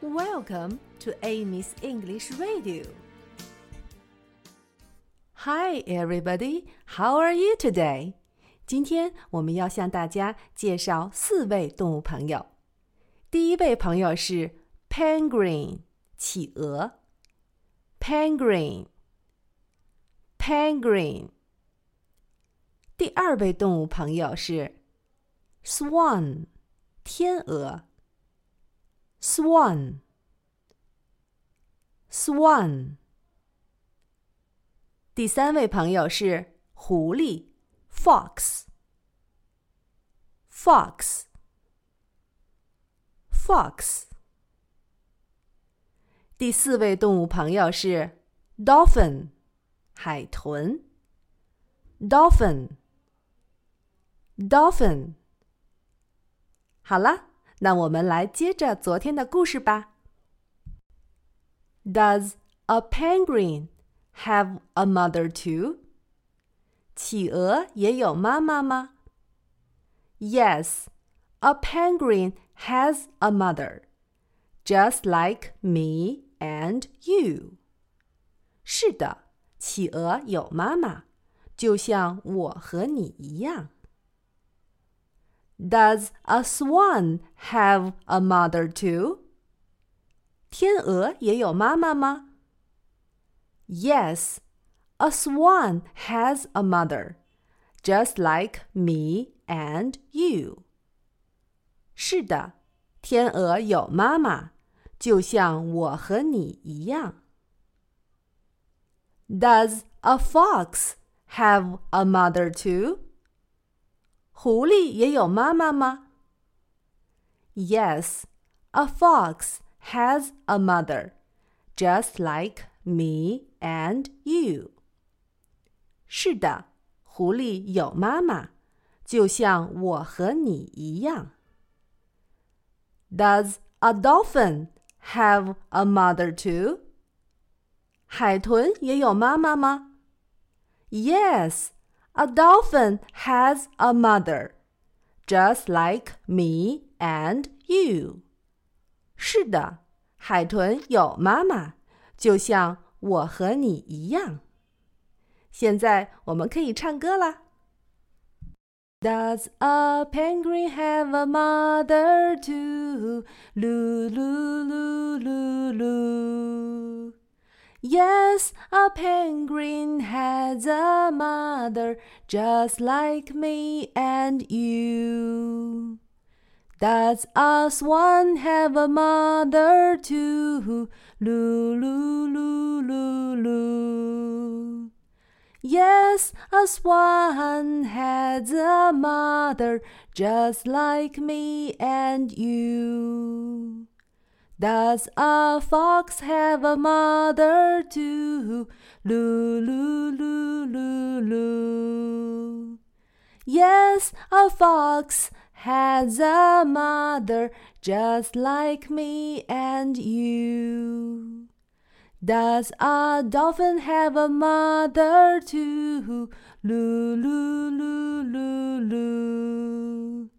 Welcome to Amy's English Radio. Hi, everybody. How are you today? 今天我们要向大家介绍四位动物朋友。第一位朋友是 penguin，企鹅。penguin，penguin。第二位动物朋友是 swan，天鹅。 swan，swan。第三位朋友是狐狸，fox，fox，fox。第四位动物朋友是 dolphin，海豚，dolphin，dolphin。好了，那我们来接着昨天的故事吧。Does a penguin have a mother too? 企鹅也有妈妈吗？Yes, a penguin has a mother, just like me and you. 是的，企鹅有妈妈，就像我和你一样。Does a swan have a mother too? 天鹅也有妈妈吗？Yes, a swan has a mother, just like me and you. 是的，天鹅有妈妈，就像我和你一样。Does a fox have a mother too? 狐狸也有妈妈吗？Yes, a fox has a mother, just like me and you. 是的，狐狸有妈妈，就像我和你一样。Does a dolphin have a mother too? 海豚也有妈妈吗？Yes, a dolphin has a mother, just like me and you. 是的，海豚有妈妈，就像我和你一样。现在我们可以唱歌啦。Does a penguin have a mother too? Loo loo loo loo loo. Yes, a penguin has a mother just like me and you. Does a swan have a mother too? Loo, loo, loo, loo. Yes, a swan has a mother just like me and you. Does a fox have a mother too? Loo, loo, loo, loo, loo. Yes, a fox has a mother just like me and you. Does a dolphin have a mother too? Loo, loo, loo, loo, loo.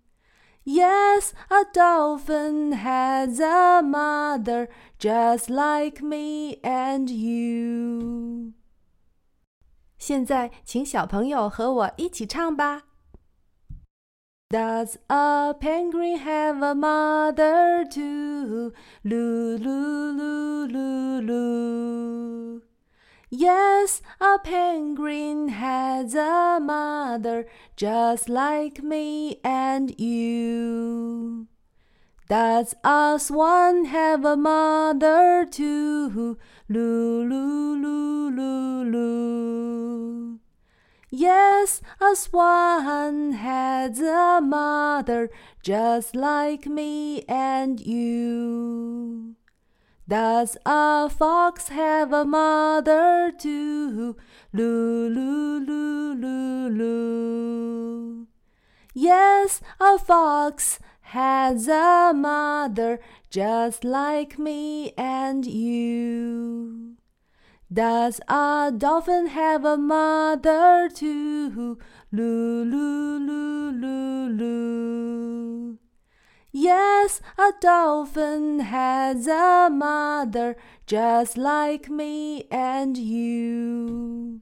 Yes, a dolphin has a mother just like me and you. 现在，请小朋友和我一起唱吧。does a penguin have a mother too? Loo, loo, loo, loo, loo. Yes, a penguin has a mother just like me and you. Does a swan have a mother too? Loo, loo, loo, loo, loo. Yes, a swan has a mother just like me and you. Does a fox have a mother too? Loo, loo, loo, loo, loo. Yes, a fox has a mother just like me and you. Does a dolphin have a mother too? Loo, loo, loo, loo, loo. Yes, a dolphin has a mother just like me and you.